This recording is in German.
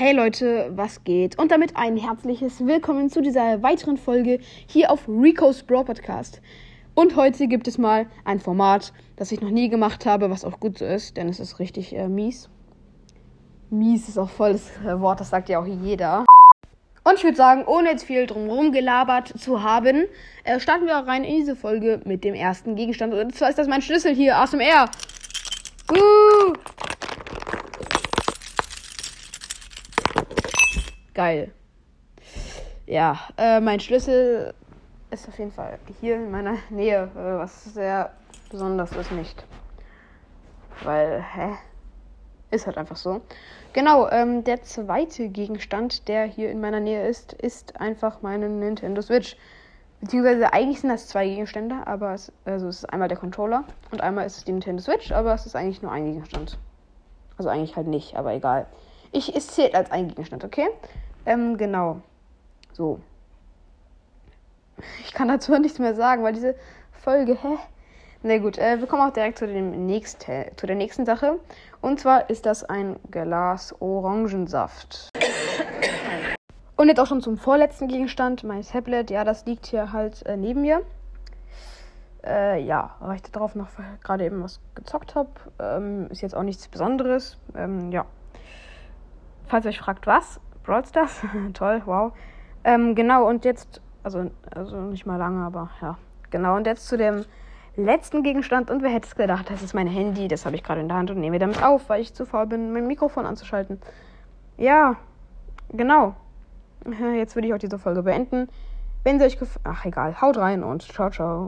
Hey Leute, was geht? Und damit ein herzliches Willkommen zu dieser weiteren Folge hier auf Rico's Brawl Podcast. Und heute gibt es mal ein Format, das ich noch nie gemacht habe, was auch gut so ist, denn es ist richtig äh, mies. Mies ist auch voll das äh, Wort, das sagt ja auch jeder. Und ich würde sagen, ohne jetzt viel drumherum gelabert zu haben, äh, starten wir rein in diese Folge mit dem ersten Gegenstand. Und zwar ist das mein Schlüssel hier, ASMR. Uh! Geil. Ja, äh, mein Schlüssel ist auf jeden Fall hier in meiner Nähe, äh, was sehr besonders ist nicht. Weil, hä? Ist halt einfach so. Genau, ähm, der zweite Gegenstand, der hier in meiner Nähe ist, ist einfach meine Nintendo Switch. Beziehungsweise eigentlich sind das zwei Gegenstände, aber es, also es ist einmal der Controller und einmal ist es die Nintendo Switch, aber es ist eigentlich nur ein Gegenstand. Also eigentlich halt nicht, aber egal. Ich, es zählt als ein Gegenstand, okay? Ähm, genau. So. Ich kann dazu nichts mehr sagen, weil diese Folge, hä? Na gut, äh, wir kommen auch direkt zu, dem nächst, zu der nächsten Sache. Und zwar ist das ein Glas Orangensaft. Und jetzt auch schon zum vorletzten Gegenstand, mein Tablet. Ja, das liegt hier halt äh, neben mir. Äh, ja, weil ich darauf noch gerade eben was gezockt habe. Ähm, ist jetzt auch nichts Besonderes. Ähm, ja. Falls ihr euch fragt, was, Brawl Stars. Toll, wow. Ähm, genau, und jetzt, also, also nicht mal lange, aber ja. Genau, und jetzt zu dem letzten Gegenstand. Und wer hätte es gedacht, das ist mein Handy. Das habe ich gerade in der Hand und nehme damit auf, weil ich zu faul bin, mein Mikrofon anzuschalten. Ja, genau. Jetzt würde ich auch diese Folge beenden. Wenn sie euch gefallen. Ach, egal. Haut rein und ciao, ciao.